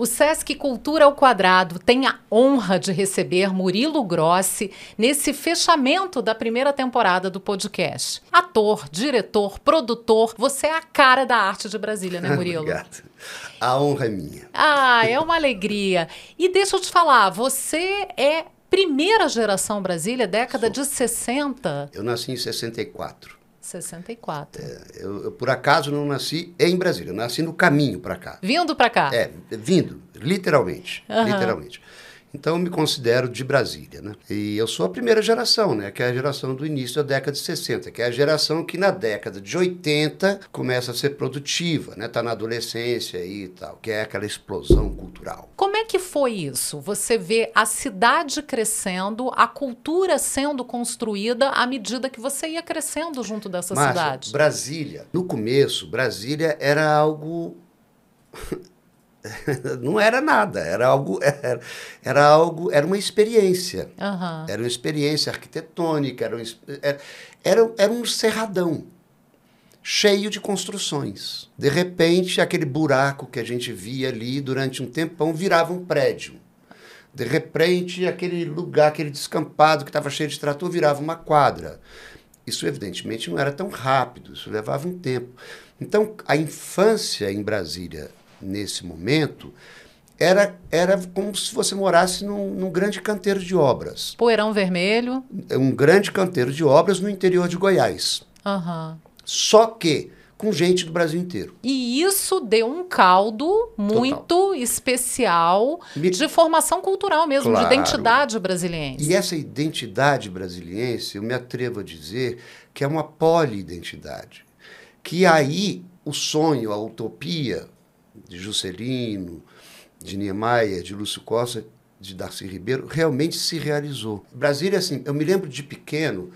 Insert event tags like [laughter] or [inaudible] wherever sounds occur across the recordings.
O Sesc Cultura ao Quadrado tem a honra de receber Murilo Grossi nesse fechamento da primeira temporada do podcast. Ator, diretor, produtor, você é a cara da arte de Brasília, né, [laughs] Murilo? Obrigado. A honra é minha. Ah, é uma alegria. E deixa eu te falar, você é primeira geração Brasília, década Sou. de 60? Eu nasci em 64. 64. É, eu, eu, por acaso, não nasci em Brasília. Eu nasci no caminho para cá. Vindo para cá? É, vindo, literalmente. Aham. Literalmente. Então, eu me considero de Brasília, né? E eu sou a primeira geração, né? Que é a geração do início da década de 60, que é a geração que na década de 80 começa a ser produtiva, né? Tá na adolescência e tal, que é aquela explosão cultural. Como é que foi isso? Você vê a cidade crescendo, a cultura sendo construída à medida que você ia crescendo junto dessa Márcia, cidade? Brasília, no começo, Brasília era algo [laughs] não era nada, era algo, [laughs] era, era algo, era uma experiência. Aham. Era uma experiência arquitetônica, era um, era, era um cerradão cheio de construções. De repente, aquele buraco que a gente via ali durante um tempão virava um prédio. De repente, aquele lugar, aquele descampado que estava cheio de trator virava uma quadra. Isso, evidentemente, não era tão rápido, isso levava um tempo. Então, a infância em Brasília, nesse momento, era, era como se você morasse num, num grande canteiro de obras. Poeirão vermelho. Um grande canteiro de obras no interior de Goiás. Aham. Só que com gente do Brasil inteiro. E isso deu um caldo muito especial Me- de formação cultural mesmo, Claro. de identidade brasiliense. E essa identidade brasiliense, eu me atrevo a dizer que é uma poliidentidade. Que aí o sonho, a utopia de Juscelino, de Niemeyer, de Lúcio Costa, de Darcy Ribeiro, realmente se realizou. Brasília, assim, eu me lembro de pequeno,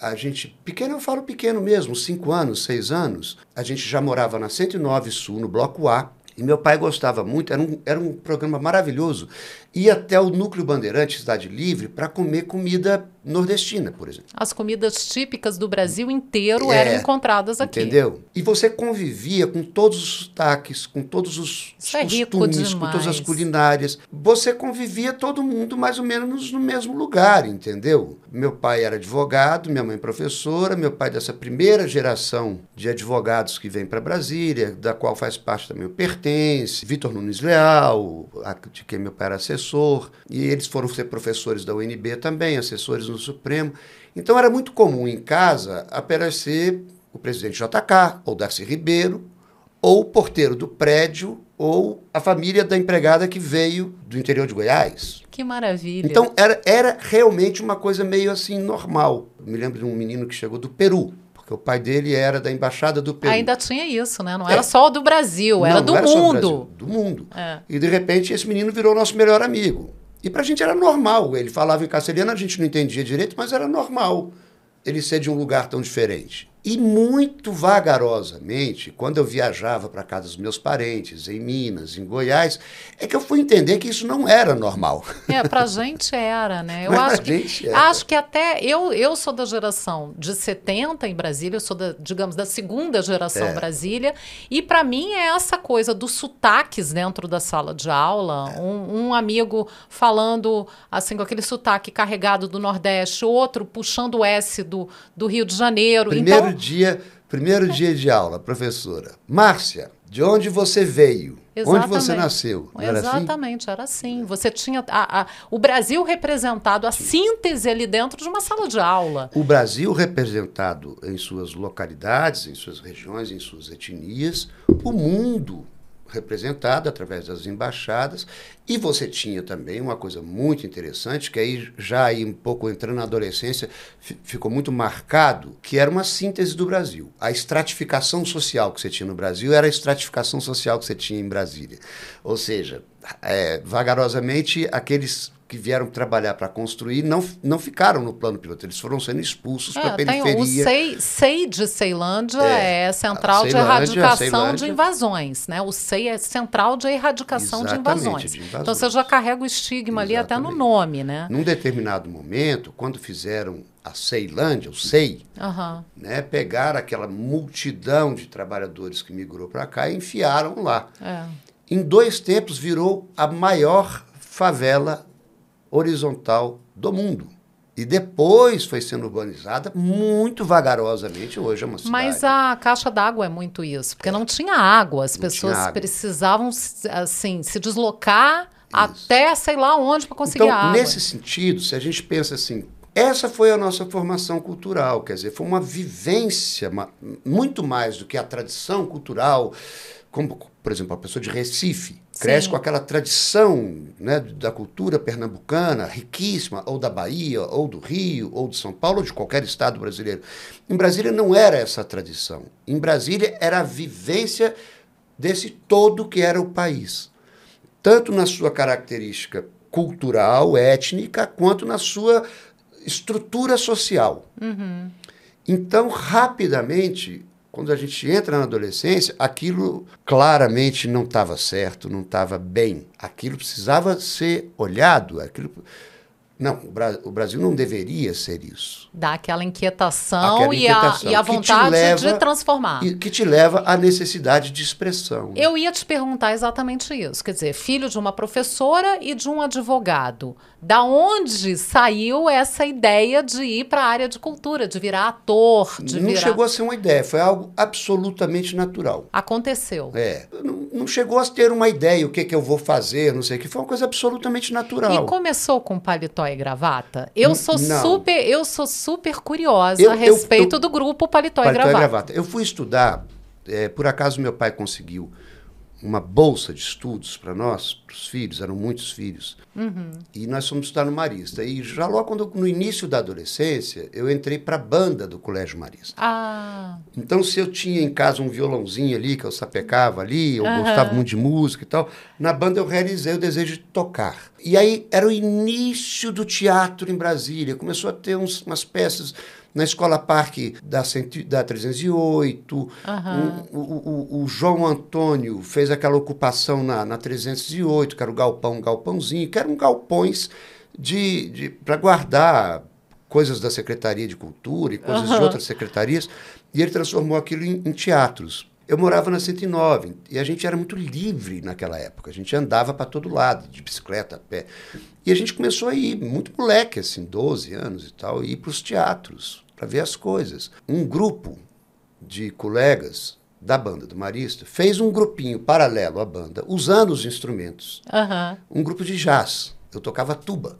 a gente, pequeno eu falo pequeno mesmo, cinco anos, seis anos, a gente já morava na 109 Sul, no Bloco A, e meu pai gostava muito, era um, era um programa maravilhoso, ia até o Núcleo Bandeirante, Cidade Livre, para comer comida nordestina, por exemplo. As comidas típicas do Brasil inteiro É, eram encontradas aqui. Entendeu? E você convivia com todos os sotaques, com todos os Isso é costumes, com todas as culinárias. Você convivia todo mundo mais ou menos no mesmo lugar, entendeu? Meu pai era advogado, minha mãe professora, meu pai dessa primeira geração de advogados que vem para Brasília, da qual faz parte também o Pertence, Vitor Nunes Leal, de quem meu pai era assessor, e eles foram ser professores da UNB também, assessores no Supremo. Então era muito comum em casa aparecer o presidente JK, ou Darcy Ribeiro, ou o porteiro do prédio, ou a família da empregada que veio do interior de Goiás. Que maravilha. Então era, era realmente uma coisa meio assim normal. Eu me lembro de um menino que chegou do Peru, porque o pai dele era da embaixada do Peru. Ainda tinha isso, né? Não É. era só do Brasil, era Não, do não só mundo. Brasil, do mundo. É. E de repente esse menino virou nosso melhor amigo. E pra gente era normal. Ele falava em castelhano, a gente não entendia direito, mas era normal ele ser de um lugar tão diferente. E muito vagarosamente, quando eu viajava para casa dos meus parentes, em Minas, em Goiás, é que eu fui entender que isso não era normal. É, pra gente era, né? Eu Mas acho que, gente era. acho que até eu, eu sou da geração de 70 em Brasília, eu sou da, digamos, da segunda geração É. Brasília, e pra mim é essa coisa dos sotaques dentro da sala de aula, É. um, um amigo falando assim com aquele sotaque carregado do Nordeste, outro puxando o S do, do Rio de Janeiro. Primeiro então, dia, primeiro [laughs] dia de aula, professora. Márcia, de onde você veio? Onde você Exatamente. nasceu? Era assim? Exatamente, era assim. Você tinha a- a- o Brasil representado, a síntese ali dentro de uma sala de aula. O Brasil representado em suas localidades, em suas regiões, em suas etnias, o mundo representado através das embaixadas, e você tinha também uma coisa muito interessante, que aí já aí um pouco entrando na adolescência, fi- ficou muito marcado, que era uma síntese do Brasil. A estratificação social que você tinha no Brasil era a estratificação social que você tinha em Brasília. Ou seja, é, vagarosamente, aqueles que vieram trabalhar para construir não, não ficaram no plano piloto, eles foram sendo expulsos para a É, tem o periferia. SEI, de Ceilândia é, É, central de Ceilândia, a erradicação Ceilândia. de invasões, né? O SEI é central de erradicação de Exatamente, invasões. de invasões. Então você já carrega o estigma ali até no Exatamente. nome, né? Num determinado momento, quando fizeram a Ceilândia, o SEI, Aham. né, pegaram aquela multidão de trabalhadores que migrou para cá e enfiaram lá. É. em dois tempos virou a maior favela horizontal do mundo. E depois foi sendo urbanizada muito vagarosamente. Hoje é uma cidade. Mas a caixa d'água é muito isso, porque é. não tinha água. As não pessoas água. precisavam assim se deslocar isso. até sei lá onde para conseguir então, água. Nesse sentido, se a gente pensa assim, essa foi a nossa formação cultural, quer dizer, foi uma vivência uma, muito mais do que a tradição cultural, como, por exemplo, a pessoa de Recife cresce Sim. com aquela tradição né, da cultura pernambucana, riquíssima, ou da Bahia, ou do Rio, ou de São Paulo, ou de qualquer estado brasileiro. Em Brasília não era essa tradição. Em Brasília era a vivência desse todo que era o país, tanto na sua característica cultural, étnica, quanto na sua estrutura social. Uhum. Então, rapidamente, quando a gente entra na adolescência, aquilo claramente não estava certo, não estava bem. Aquilo precisava ser olhado, aquilo não, o Brasil não deveria ser isso. Dá aquela inquietação, aquela inquietação e, a, e a vontade leva, de transformar. Que te leva à necessidade de expressão. Eu ia te perguntar exatamente isso. Quer dizer, filho de uma professora e de um advogado. Da onde saiu essa ideia de ir para a área de cultura, de virar ator? De não virar... chegou a ser uma ideia, foi algo absolutamente natural. Aconteceu. É. Não, não chegou a ter uma ideia, o que, que eu vou fazer, não sei o que. Foi uma coisa absolutamente natural. E começou com paletó e gravata? Eu sou Não. super, eu sou super curiosa Eu- a eu- respeito eu- do grupo paletó, Paletó e e gravata. gravata. Eu fui estudar, é, por acaso meu pai conseguiu uma bolsa de estudos para nós, para os filhos, eram muitos filhos. Uhum. E nós fomos estudar no Marista. E já logo quando, no início da adolescência, eu entrei para a banda do Colégio Marista. Ah, Então, se eu tinha em casa um violãozinho ali, que eu sapecava ali, eu Aham. gostava muito de música e tal, na banda eu realizei o desejo de tocar. E aí era o início do teatro em Brasília. Começou a ter uns, umas peças na Escola Parque da, cento, da 308. Aham. Um- o, o- o João Antônio fez aquela ocupação na, na 308, que era o galpão, galpãozinho, que eram galpões de, de, para guardar coisas da Secretaria de Cultura e coisas de Aham. outras secretarias, e ele transformou aquilo em, em teatros. Eu morava na 109 e a gente era muito livre naquela época. A gente andava para todo lado, de bicicleta, a pé. E a gente começou a ir, muito moleque, assim, 12 anos e tal, ir para os teatros, para ver as coisas. Um grupo de colegas da banda do Marista fez um grupinho paralelo à banda, usando os instrumentos. aham. Um grupo de jazz. Eu tocava tuba.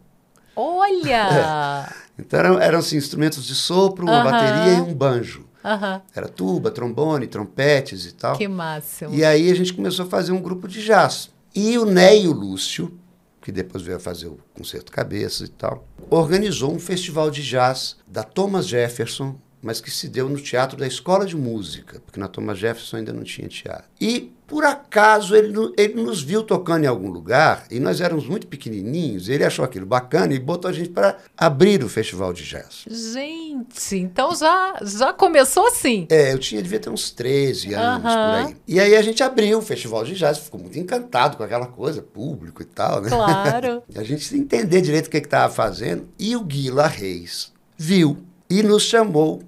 Olha! [laughs] Então eram, eram assim, instrumentos de sopro, uma bateria e um banjo. Aham. Era tuba, trombone, trompetes e tal. Que máximo. E aí a gente começou a fazer um grupo de jazz. E o Neio Lúcio, que depois veio a fazer o Concerto Cabeça e tal, organizou um festival de jazz da Thomas Jefferson, mas que se deu no Teatro da Escola de Música, porque na Thomas Jefferson ainda não tinha teatro. E, por acaso, ele, ele nos viu tocando em algum lugar, e nós éramos muito pequenininhos, ele achou aquilo bacana e botou a gente para abrir o festival de jazz. Gente, então já, já começou assim. É, eu tinha, devia ter uns 13 anos por aí. E aí a gente abriu o festival de jazz, ficou muito encantado com aquela coisa, público e tal, né? Claro. [laughs] a gente entender direito o que estava fazendo. E o Guila Reis viu e nos chamou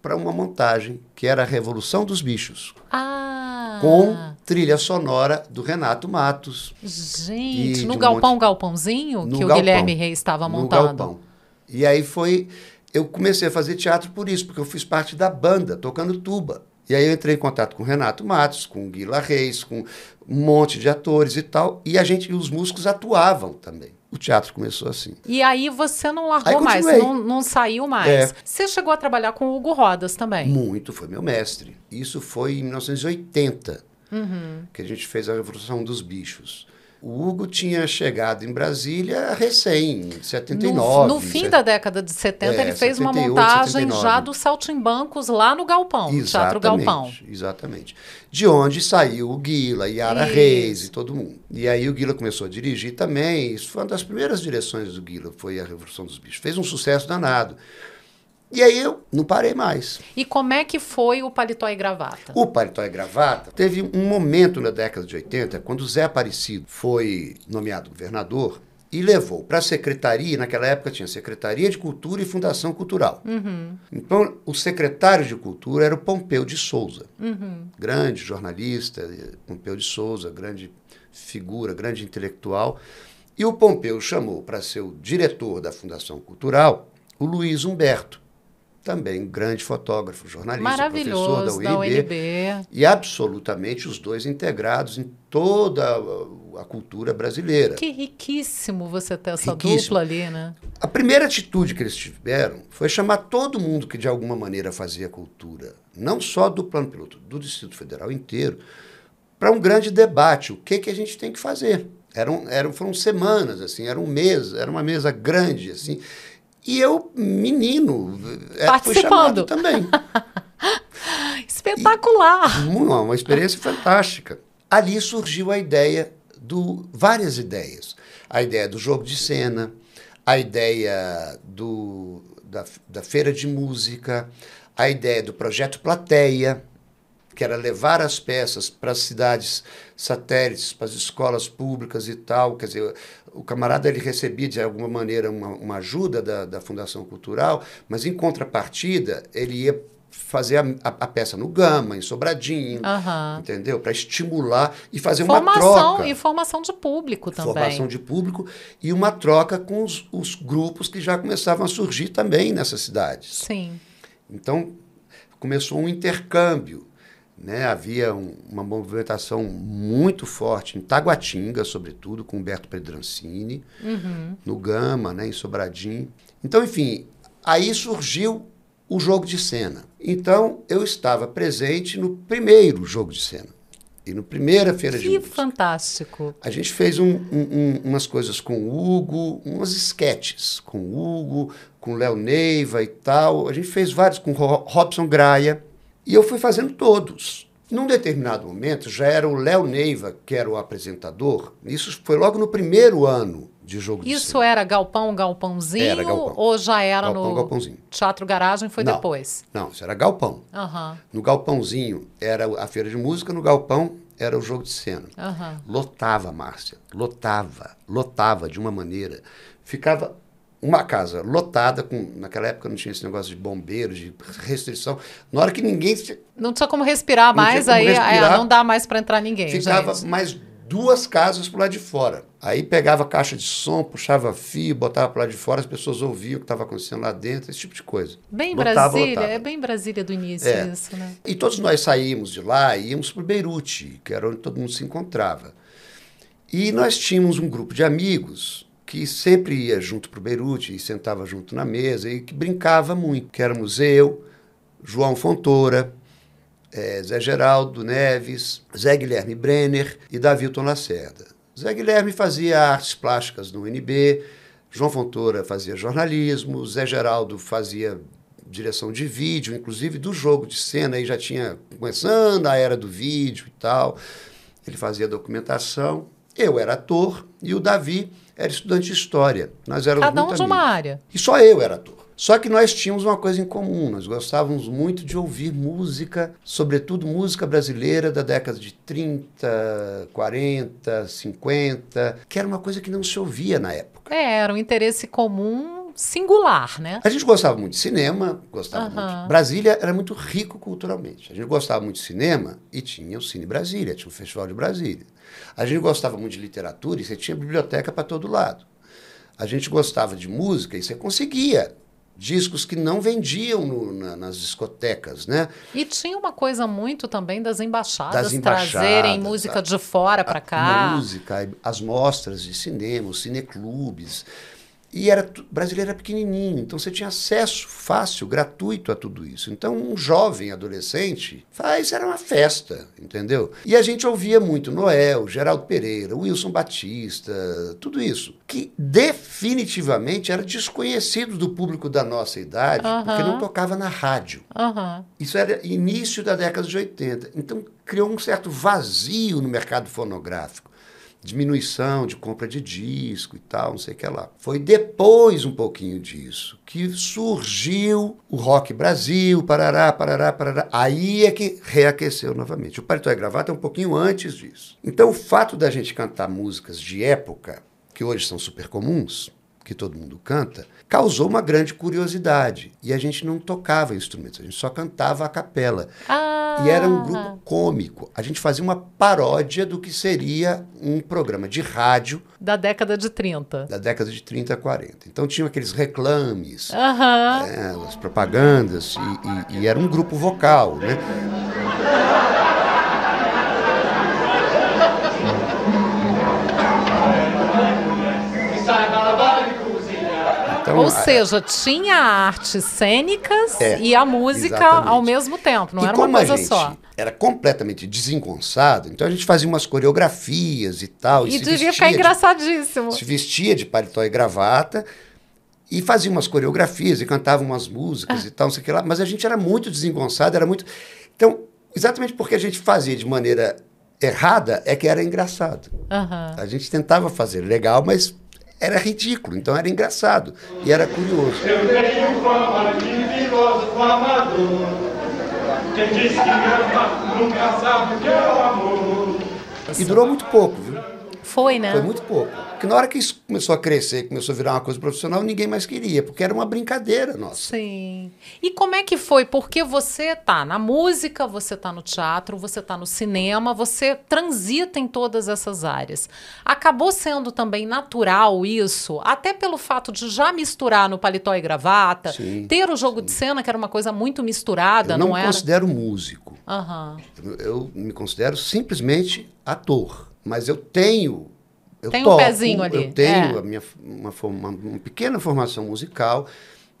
para uma montagem que era a Revolução dos Bichos, Ah. Com trilha sonora do Renato Matos. Gente, no um galpão monte- galpãozinho No que o galpão. Guilherme Reis estava no montando. galpão. E aí foi. Eu comecei a fazer teatro por isso, porque eu fiz parte da banda, tocando tuba. E aí eu entrei em contato com o Renato Matos, com o Guila Reis, com um monte de atores e tal. E a gente, os músicos atuavam também. O teatro começou assim. E aí você não largou mais, não, não saiu mais. É. Você chegou a trabalhar com o Hugo Rodas também. Muito, foi meu mestre. Isso foi em 1980, Uhum. que a gente fez a Revolução dos Bichos. O Hugo tinha chegado em Brasília recém, em 79. No, no fim da década de 70, É, ele fez uma 78, montagem 79. já dos Saltimbancos lá no Galpão, no Teatro Galpão. Exatamente. De onde saiu o Guila, Yara Isso. Reis e todo mundo. E aí o Guila começou a dirigir também. Isso foi uma das primeiras direções do Guila, foi a Revolução dos Bichos. Fez um sucesso danado. E aí eu não parei mais. E como é que foi o paletó e gravata? O Paletó e Gravata teve um momento na década de 80, quando o Zé Aparecido foi nomeado governador, e levou para a secretaria, naquela época tinha Secretaria de Cultura e Fundação Cultural. Uhum. Então, o secretário de Cultura era o Pompeu de Souza, Uhum. grande jornalista, Pompeu de Souza, grande figura, grande intelectual. E o Pompeu chamou para ser o diretor da Fundação Cultural o Luiz Humberto, também grande fotógrafo, jornalista, professor da Maravilhoso, UNB. da UNB. E absolutamente os dois integrados em toda a- a cultura brasileira. Que riquíssimo você ter essa Riquíssimo. dupla ali, né? A primeira atitude que eles tiveram foi chamar todo mundo que de alguma maneira fazia cultura, não só do plano piloto, do Distrito Federal inteiro, para um grande debate. O que, que a gente tem que fazer? Eram, eram, foram semanas, assim, era um mês, era uma mesa grande, assim. E eu, menino, fui chamado Participando. também. [laughs] Espetacular! Uma, uma experiência fantástica. Ali surgiu a ideia do várias ideias. A ideia do jogo de cena, a ideia do, da, da feira de música, a ideia do projeto Plateia, que era levar as peças para as cidades satélites, para as escolas públicas e tal. Quer dizer, o camarada ele recebia de alguma maneira uma, uma ajuda da, da Fundação Cultural, mas em contrapartida ele ia fazer a, a, a peça no Gama, em Sobradinho, Aham. entendeu? Para estimular e fazer uma Formação troca. e formação de público também. Formação de público e uma troca com os, os grupos que já começavam a surgir também nessas cidades. Sim. Então, começou um intercâmbio. Né? Havia um- uma movimentação muito forte em Taguatinga, sobretudo, com Humberto Pedrancini, Uhum. no Gama, né? em Sobradinho. Então, enfim, aí surgiu o jogo de cena. Então, eu estava presente no primeiro jogo de cena. E no primeira feira de Que música. fantástico. A gente fez um- um- um- umas coisas com o Hugo, umas esquetes com o Hugo, com o Léo Neiva e tal. A gente fez vários com Robson Graia. E eu fui fazendo todos. Num determinado momento, já era o Léo Neiva, que era o apresentador. Isso foi logo no primeiro ano de jogo de Isso cena. era galpão, galpãozinho? Era galpão. Ou já era Galpão, no galpãozinho. Teatro Garagem? Foi Não. depois? Não, isso era galpão. Aham, No galpãozinho era a feira de música, no galpão era o jogo de cena. aham. Lotava, Márcia. Lotava. Lotava de uma maneira. Ficava uma casa lotada, com, naquela época não tinha esse negócio de bombeiros, de restrição. Na hora que ninguém Não tinha como respirar mais, como aí respirar. é, não dá mais para entrar ninguém, ficava gente. mais duas casas pro lado de fora. Aí pegava caixa de som, puxava fio, botava pro lado de fora, as pessoas ouviam o que estava acontecendo lá dentro, esse tipo de coisa. Bem Lotava, Brasília, lotava. é bem Brasília do início É. isso, né? E todos nós saímos de lá e íamos para o Beirute, que era onde todo mundo se encontrava. E nós tínhamos um grupo de amigos que sempre ia junto para o Beirute e sentava junto na mesa e que brincava muito, que éramos eu, João Fontoura, eh, Zé Geraldo Neves, Zé Guilherme Brenner e Davilton Lacerda. Zé Guilherme fazia artes plásticas no UNB, João Fontoura fazia jornalismo, Zé Geraldo fazia direção de vídeo, inclusive do jogo de cena, aí já tinha começando a era do vídeo e tal. Ele fazia documentação. Eu era ator e o Davi era estudante de história. Nós éramos Cada um de uma área. E só eu era ator. Só que nós tínhamos uma coisa em comum, nós gostávamos muito de ouvir música, sobretudo música brasileira da década de 30, 40, 50, que era uma coisa que não se ouvia na época. É, era um interesse comum singular, né? A gente gostava muito de cinema, gostava Aham. muito. Brasília era muito rico culturalmente. A gente gostava muito de cinema e tinha o Cine Brasília, tinha o Festival de Brasília. A gente gostava muito de literatura e você tinha biblioteca para todo lado. A gente gostava de música e você conseguia discos que não vendiam no- na- nas discotecas, né? E tinha uma coisa muito também das embaixadas, Das embaixadas, trazerem música de fora para cá. música, as mostras de cinema, os cineclubes. E era brasileiro era pequenininho, então você tinha acesso fácil, gratuito a tudo isso. Então um jovem adolescente faz era uma festa, entendeu? E a gente ouvia muito Noel, Geraldo Pereira, Wilson Batista, tudo isso, que definitivamente era desconhecido do público da nossa idade, porque não tocava na rádio. Isso era início da década de 80. Então criou um certo vazio no mercado fonográfico. Diminuição de compra de disco e tal, não sei o que lá. Foi depois um pouquinho disso que surgiu o Rock Brasil, parará, parará, parará. Aí é que reaqueceu novamente. O Paletó e Gravata é um pouquinho antes disso. Então o fato da gente cantar músicas de época que hoje são super comuns, que todo mundo canta, causou uma grande curiosidade. E a gente não tocava instrumentos, a gente só cantava a capela. Ah. E era um grupo cômico. A gente fazia uma paródia do que seria um programa de rádio Da década de 30. da década de 30 a 40. Então tinham aqueles reclames, Aham. né, as propagandas, e, e- e era um grupo vocal, né? Então, Ou seja, tinha artes cênicas É, e a música exatamente. ao mesmo tempo, não e era como uma coisa só. era completamente desengonçado, então a gente fazia umas coreografias e tal. E se devia ficar de- engraçadíssimo. se vestia de paletó e gravata e fazia umas coreografias e cantava umas músicas e tal, não sei o que lá. Mas a gente era muito desengonçado, era muito. Então, exatamente porque a gente fazia de maneira errada, é que era engraçado. Aham. A gente tentava fazer legal, mas era ridículo, então era engraçado e era curioso. Eu tenho fama de filósofo amador. Quem diz que ama nunca sabe o que é o amor. E durou muito pouco, viu? Foi, né? Foi muito pouco. Porque na hora que isso começou a crescer, começou a virar uma coisa profissional, ninguém mais queria, porque era uma brincadeira nossa. Sim. E como é que foi? Porque você tá na música, você tá no teatro, você tá no cinema, você transita em todas essas áreas. Acabou sendo também natural isso, até pelo fato de já misturar no paletó e gravata, Sim, ter o jogo de cena, que era uma coisa muito misturada, Eu não não era? considero músico. Eu, eu me considero simplesmente ator. Mas eu tenho. Eu Tem um toco, pezinho ali, Eu tenho é. a minha, uma, forma- uma pequena formação musical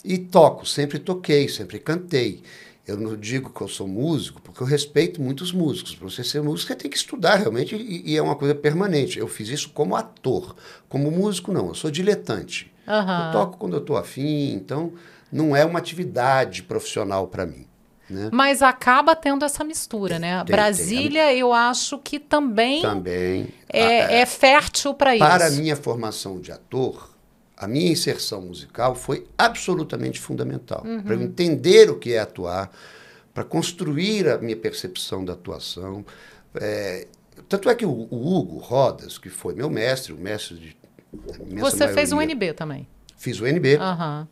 e toco. Sempre toquei, sempre cantei. Eu não digo que eu sou músico, porque eu respeito muitos músicos. Para você ser músico, você tem que estudar realmente e, e é uma coisa permanente. Eu fiz isso como ator. Como músico, não. Eu sou diletante. Aham. Eu toco quando eu estou afim, então não é uma atividade profissional para mim. Né? Mas acaba tendo essa mistura, né? tem. Brasília, eu acho que também, Também. é, é fértil para isso. Para a minha formação de ator, a minha inserção musical foi absolutamente fundamental. Para eu entender o que é atuar, para construir a minha percepção da atuação. É, tanto é que o, o Hugo Rodas, que foi meu mestre, o mestre de. Você fez um maioria, NB também. Fiz o NB. Aham.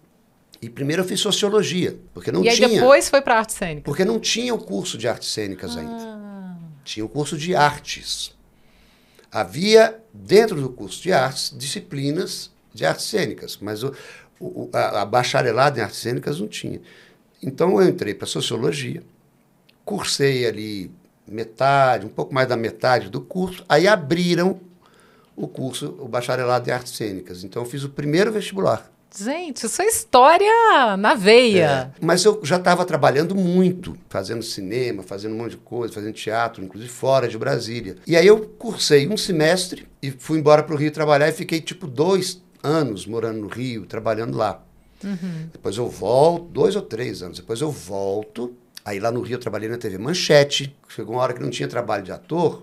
E primeiro eu fiz sociologia, porque não e tinha. depois foi para arte cênica. Porque não tinha o curso de artes cênicas ainda. Ah. Tinha o curso de artes. Havia, dentro do curso de artes, disciplinas de artes cênicas, mas o, o- a, a bacharelada em artes cênicas não tinha. Então eu entrei para sociologia, cursei ali metade, um pouco mais da metade do curso, aí abriram o curso, o bacharelado em artes cênicas. Então eu fiz o primeiro vestibular. Gente, isso é história na veia. Mas eu já estava trabalhando muito, fazendo cinema, fazendo um monte de coisa, fazendo teatro, inclusive fora de Brasília. E aí eu cursei um semestre e fui embora para o Rio trabalhar e fiquei tipo dois anos morando no Rio, trabalhando lá. Depois eu volto, dois ou três anos, depois eu volto. Aí lá no Rio eu trabalhei na TV Manchete. Chegou uma hora que não tinha trabalho de ator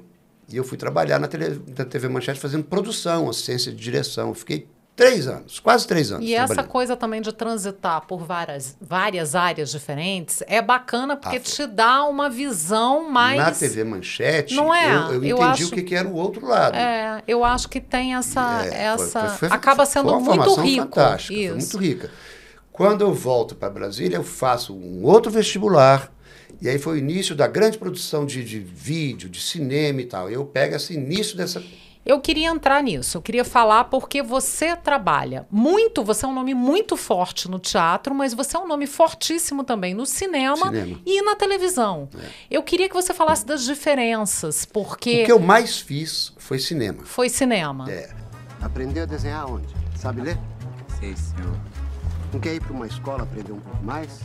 e eu fui trabalhar na, tele, na TV Manchete fazendo produção, assistência de direção. Eu fiquei três anos, quase três anos. E essa coisa também de transitar por várias, várias áreas diferentes é bacana porque Ah, te dá uma visão mais. Na TV Manchete, Não é? eu, eu Eu entendi acho- o que, que era o outro lado. É, eu acho que tem essa. É, essa foi- foi- acaba foi sendo uma muito rico. Fantástica, Isso. muito rica. Quando eu volto para Brasília, eu faço um outro vestibular. E aí foi o início da grande produção de, de vídeo, de cinema e tal. Eu pego esse início dessa. Eu queria entrar nisso, eu queria falar porque você trabalha muito, você é um nome muito forte no teatro, mas você é um nome fortíssimo também no cinema, Cinema. É. e na televisão. Eu queria que você falasse das diferenças, porque O que eu mais fiz foi cinema. foi cinema. É. Aprendeu a desenhar onde? Sabe ler? Sei, senhor. Não quer ir para uma escola aprender um pouco mais?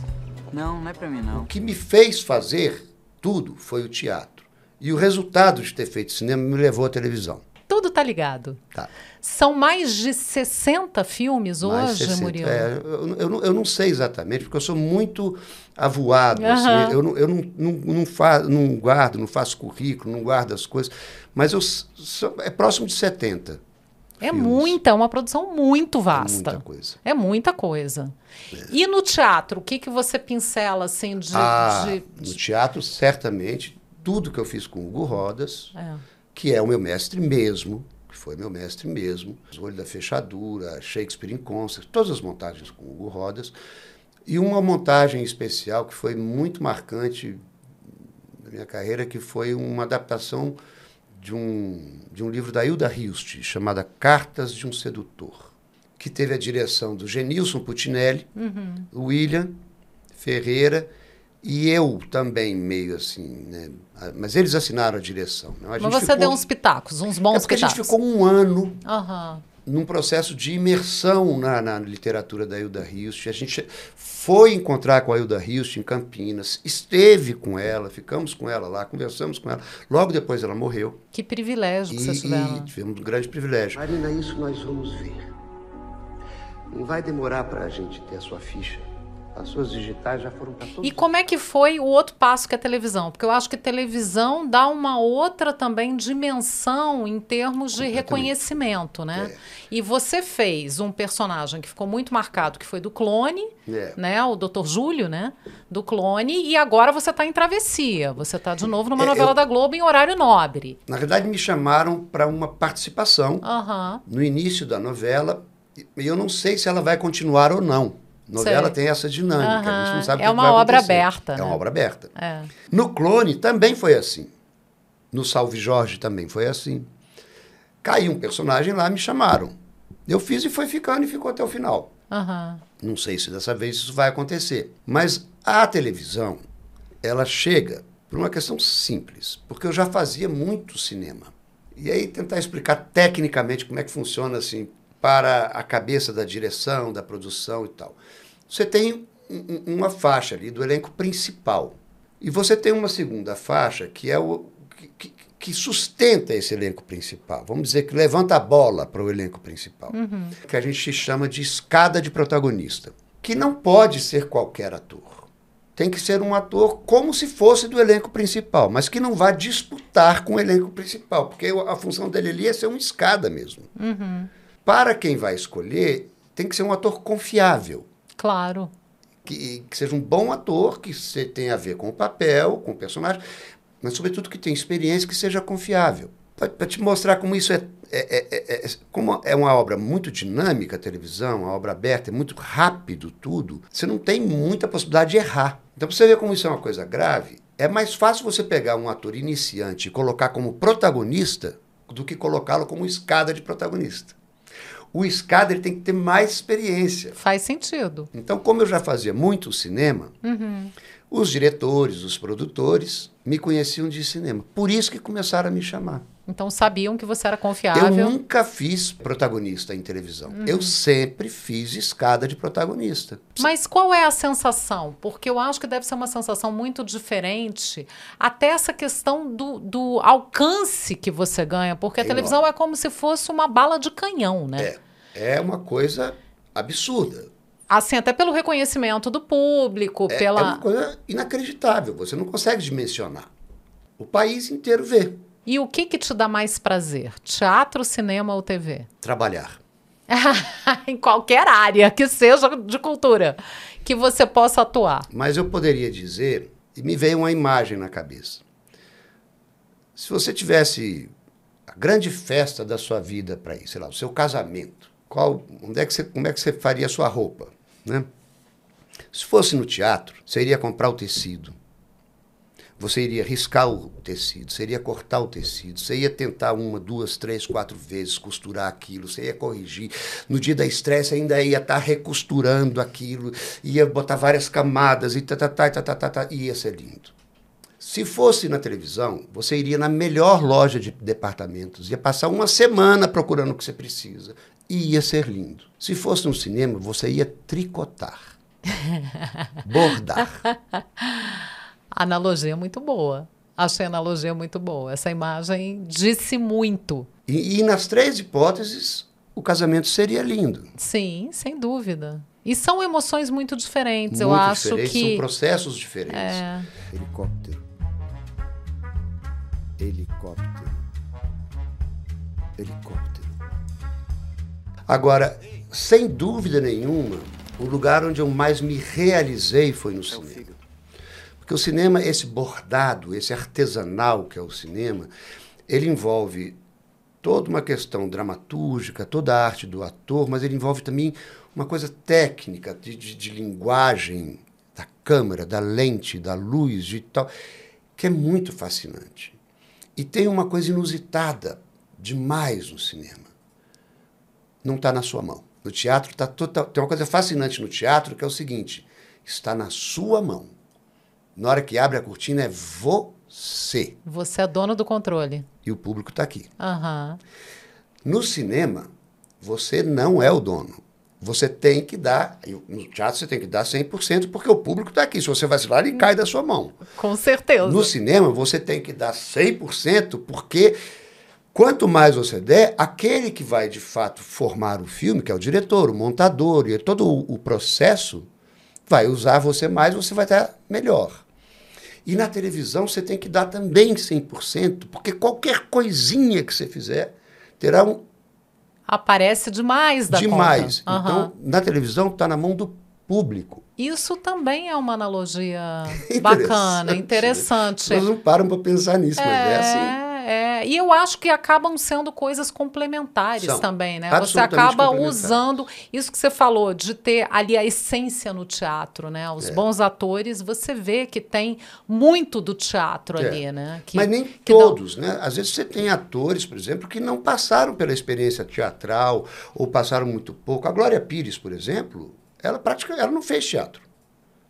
Não, não é pra mim, O não. que me fez fazer tudo foi o teatro. E o resultado de ter feito cinema me levou à televisão. Tudo tá ligado. Tá. São mais de 60 filmes Mais hoje, 60. Murilo? É, eu, eu não, eu não sei exatamente, porque eu sou muito avoado. assim, Aham. eu não, eu não, não, não, fa, não guardo, não faço currículo, não guardo as coisas. Mas eu, sou- é próximo de 70. É filmes. muita, é uma produção muito É vasta. muita coisa. É muita coisa. E no teatro, o que, que você pincela assim de. ah, de- no teatro, certamente, tudo que eu fiz com o Hugo Rodas, É. que é o meu mestre mesmo, que foi meu mestre mesmo, O Olho da Fechadura, Shakespeare em Concert, todas as montagens com Hugo Rodas, e uma montagem especial que foi muito marcante na minha carreira, que foi uma adaptação de um, de um livro da Hilda Hilst, chamada Cartas de um Sedutor, que teve a direção do Genilson Putinelli, Uhum. William Ferreira e eu também, meio assim, né? Mas eles assinaram a direção. né? A Mas gente você ficou- deu uns pitacos, uns É bons porque a gente pitacos. ficou um ano Aham. num processo de imersão na, na literatura da Hilda Hilst. A gente foi encontrar com a Hilda Hilst em Campinas, esteve com ela, ficamos com ela lá, conversamos com ela. Logo depois ela morreu. Que privilégio que E, vocês tiveram. e tivemos um grande privilégio. Marina, isso nós vamos ver. Não vai demorar para a gente ter a sua ficha. As suas digitais já foram para todos. E como é que foi o outro passo que é televisão? Porque eu acho que televisão dá uma outra também dimensão em termos de reconhecimento, né? É. E você fez um personagem que ficou muito marcado, que foi do Clone, É. né? O Dr. Júlio, né? Do Clone. E agora você está em Travessia. Você está de novo numa É, novela eu- da Globo em horário nobre. Na verdade, me chamaram para uma participação Aham. no início da novela, e eu não sei se ela vai continuar ou não. Novela Sei. tem essa dinâmica, a gente não sabe É o que uma vai obra acontecer. aberta, É né? uma obra aberta. É. No Clone também foi assim. No Salve Jorge também foi assim. Caiu um personagem lá, me chamaram. Eu fiz e foi ficando e ficou até o final. Aham. Não sei se dessa vez isso vai acontecer. Mas a televisão, ela chega por uma questão simples, porque eu já fazia muito cinema. E aí tentar explicar tecnicamente como é que funciona assim para a cabeça da direção, da produção e tal. Você tem um- um- uma faixa ali do elenco principal. E você tem uma segunda faixa que é o que, que- que sustenta esse elenco principal. Vamos dizer que levanta a bola para o elenco principal. Que a gente chama de escada de protagonista. Que não pode ser qualquer ator. Tem que ser um ator como se fosse do elenco principal, mas que não vá disputar com o elenco principal, porque a função dele ali é ser uma escada mesmo. Para quem vai escolher, tem que ser um ator confiável Claro. que, que seja um bom ator, que tenha a ver com o papel, com o personagem, mas, sobretudo, que tenha experiência, que seja confiável. Para te mostrar como isso é, é, é- é- é- Como é uma obra muito dinâmica, a televisão, uma obra aberta, é muito rápido tudo, você não tem muita possibilidade de errar. Então, para você ver como isso é uma coisa grave, é mais fácil você pegar um ator iniciante e colocar como protagonista do que colocá-lo como escada de protagonista. O escada ele tem que ter mais experiência. Faz sentido. Então, como eu já fazia muito cinema, os diretores, os produtores me conheciam de cinema. Por isso que começaram a me chamar. Então sabiam que você era Eu confiável. nunca fiz protagonista em televisão. Eu sempre fiz escada de protagonista. Mas qual é a sensação? Porque eu acho que deve ser uma sensação muito diferente, até essa questão do, do alcance que você ganha, porque a É televisão é como se fosse uma bala de canhão, né? É, é uma coisa absurda. Assim, até pelo reconhecimento do público, É, pela. é uma coisa inacreditável. Você não consegue dimensionar. O país inteiro vê. E o que que te dá mais prazer? Teatro, cinema ou TV? Trabalhar. [laughs] em qualquer área que seja de cultura que você possa atuar. Mas eu poderia dizer, e me veio uma imagem na cabeça. Se você tivesse a grande festa da sua vida para ir, sei lá, o seu casamento, qual, onde é que você, como é que você faria a sua roupa, né? Se fosse no teatro, você iria comprar o tecido. Você iria riscar o tecido, você iria cortar o tecido, você ia tentar uma, duas, três, quatro vezes costurar aquilo, você ia corrigir. No dia da você ainda ia estar recosturando aquilo, ia botar várias camadas e tá, tá, tá, tá, tá, tá, tá, ia ser lindo. Se fosse na televisão, você iria na melhor loja de departamentos, ia passar uma semana procurando o que você precisa, e ia ser lindo. Se fosse no cinema, você ia tricotar, [laughs] bordar. A analogia é muito boa. Achei a analogia muito boa. Essa imagem disse muito. E, e nas três hipóteses, o casamento seria lindo. Sim, sem dúvida. E são emoções muito diferentes. Eu Muito acho diferentes, que. São processos diferentes. É, Helicóptero. Helicóptero. Helicóptero. Agora, sem dúvida nenhuma, o lugar onde eu mais me realizei foi no cinema. Porque o cinema, esse bordado, esse artesanal que é o cinema, ele envolve toda uma questão dramatúrgica, toda a arte do ator, mas ele envolve também uma coisa técnica, de, de, de linguagem da câmera, da lente, da luz e tal, que é muito fascinante. E tem uma coisa inusitada demais no cinema. Não está na sua mão. No teatro tá total, tem uma coisa fascinante no teatro que é o seguinte: está na sua mão. Na hora que abre a cortina é você. Você é dono do controle. E o público está aqui. Aham. No cinema, você não é o dono. Você tem que dar, no teatro você tem que dar 100%, porque o público está aqui. Se você vacilar, ele cai da sua mão. Com certeza. No cinema, você tem que dar 100%, porque quanto mais você der, aquele que vai de fato formar o filme, que é o diretor, o montador e todo o, processo, vai usar você mais, você vai estar melhor. E na televisão você tem que dar também 100%, porque qualquer coisinha que você fizer terá um Aparece demais da demais. conta. Então, na televisão está na mão do público. Isso também é uma analogia [laughs] bacana, interessante. Nós não param para pensar nisso, mas é assim. É, é. E eu acho que acabam sendo coisas complementares São. também, né? Você acaba usando isso que você falou, de ter ali a essência no teatro, né? É. Os bons atores, você vê que tem muito do teatro É. ali, né? Que- Mas nem todos, né? Às vezes você tem atores, por exemplo, que não passaram pela experiência teatral ou passaram muito pouco. A Glória Pires, por exemplo, ela praticamente ela não fez teatro.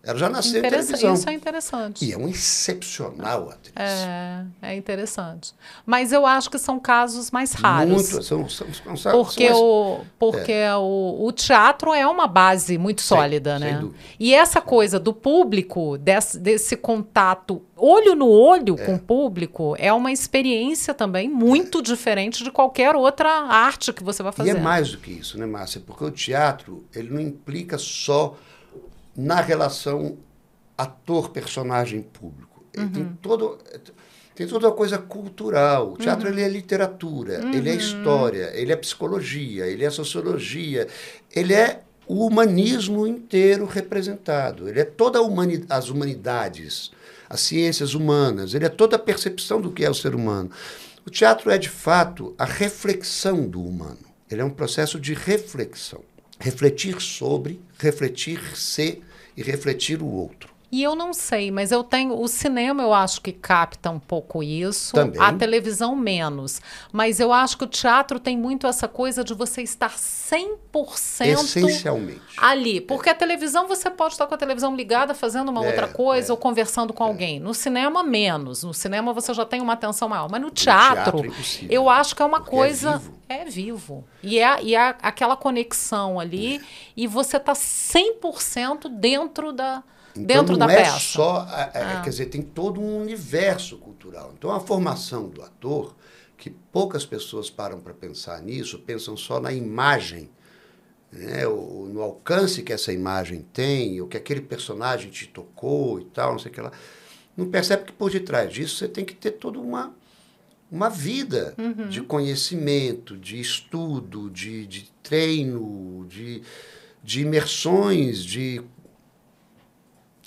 Ela já nasceu em Interessa- televisão. Isso é interessante. E é uma excepcional atriz. É, é interessante. Mas eu acho que são casos mais raros. Muito, são, são, são, são Porque, as- o, porque o, o teatro é uma base muito Sem- sólida, sem né? dúvida. E essa coisa do público, desse, desse contato olho no olho com o público, é uma experiência também muito diferente de qualquer outra arte que você vai E fazer. é mais do que isso, né, Márcia? Porque o teatro, ele não implica só na relação ator-personagem-público. Ele tem, todo, tem toda uma coisa cultural. O teatro ele é literatura, ele é história, ele é psicologia, ele é sociologia, ele é o humanismo inteiro representado. Ele é toda a humani as humanidades, as ciências humanas, ele é toda a percepção do que é o ser humano. O teatro é, de fato, a reflexão do humano. Ele é um processo de reflexão. Refletir sobre, refletir-se e refletir o outro. E eu não sei, mas eu tenho. O cinema eu acho que capta um pouco isso, Também. a televisão menos. Mas eu acho que o teatro tem muito essa coisa de você estar 100% Essencialmente. ali. Porque a televisão você pode estar com a televisão ligada fazendo uma É, outra coisa é. ou conversando com alguém. No cinema, menos. No cinema você já tem uma atenção maior. Mas no teatro, teatro é eu acho que é uma Porque é coisa. É vivo. E é, e é aquela conexão ali. E você está 100% dentro da. Então dentro não da é peça. só, a- a- quer dizer, tem todo um universo cultural. Então a formação do ator, que poucas pessoas param para pensar nisso, pensam só na imagem, né, o- no alcance que essa imagem tem, o que aquele personagem te tocou e tal, não sei o que lá. Não percebe que por detrás disso você tem que ter toda uma uma vida Uhum. de conhecimento, de estudo, de, de treino, de, de imersões, de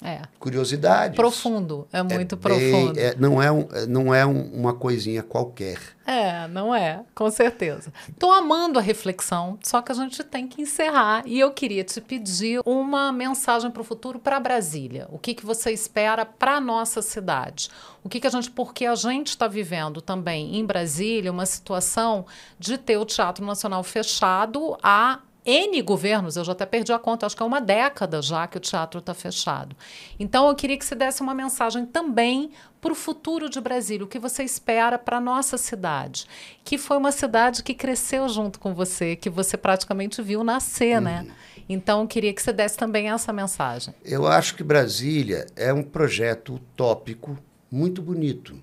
É. curiosidades. Profundo. É É muito bem- profundo. é- não é, um, é- não é um- uma coisinha qualquer. É, não é, com certeza. Tô amando a reflexão, só que a gente tem que encerrar. E eu queria te pedir uma mensagem para o futuro para Brasília. O que, que você espera para nossa cidade? O que, que a gente. Porque a gente está vivendo também em Brasília uma situação de ter o Teatro Nacional fechado há N governos, eu já até perdi a conta, acho que é uma década já que o teatro está fechado. Então eu queria que você desse uma mensagem também para o futuro de Brasília, o que você espera para a nossa cidade, que foi uma cidade que cresceu junto com você, que você praticamente viu nascer, né? Então eu queria que você desse também essa mensagem. Eu acho que Brasília é um projeto utópico muito bonito.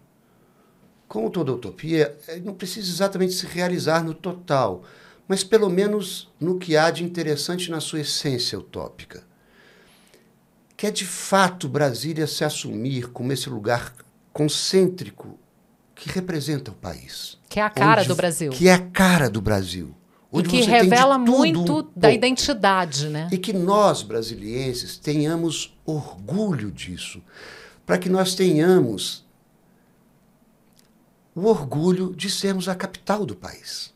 Como toda utopia, eh, não precisa exatamente se realizar no total, mas pelo menos no que há de interessante na sua essência utópica. Que é de fato Brasília se assumir como esse lugar concêntrico que representa o país. Que é a cara Onde- do Brasil. Que é a cara do Brasil. E onde que tem de revela muito um da identidade, né? E que nós, brasilienses, tenhamos orgulho disso. Para que nós tenhamos o orgulho de sermos a capital do país.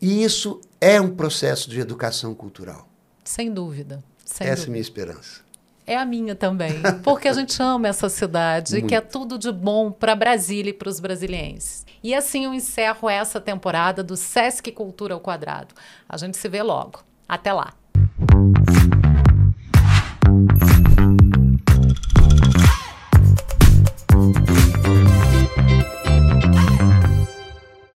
E isso é um processo de educação cultural. Sem dúvida. Sem Essa é dúvida. a minha esperança. É a minha também, [laughs] porque a gente ama essa cidade e quer tudo de bom para Brasília e para os brasilienses. E assim eu encerro essa temporada do Sesc Cultura ao Quadrado. A gente se vê logo. Até lá.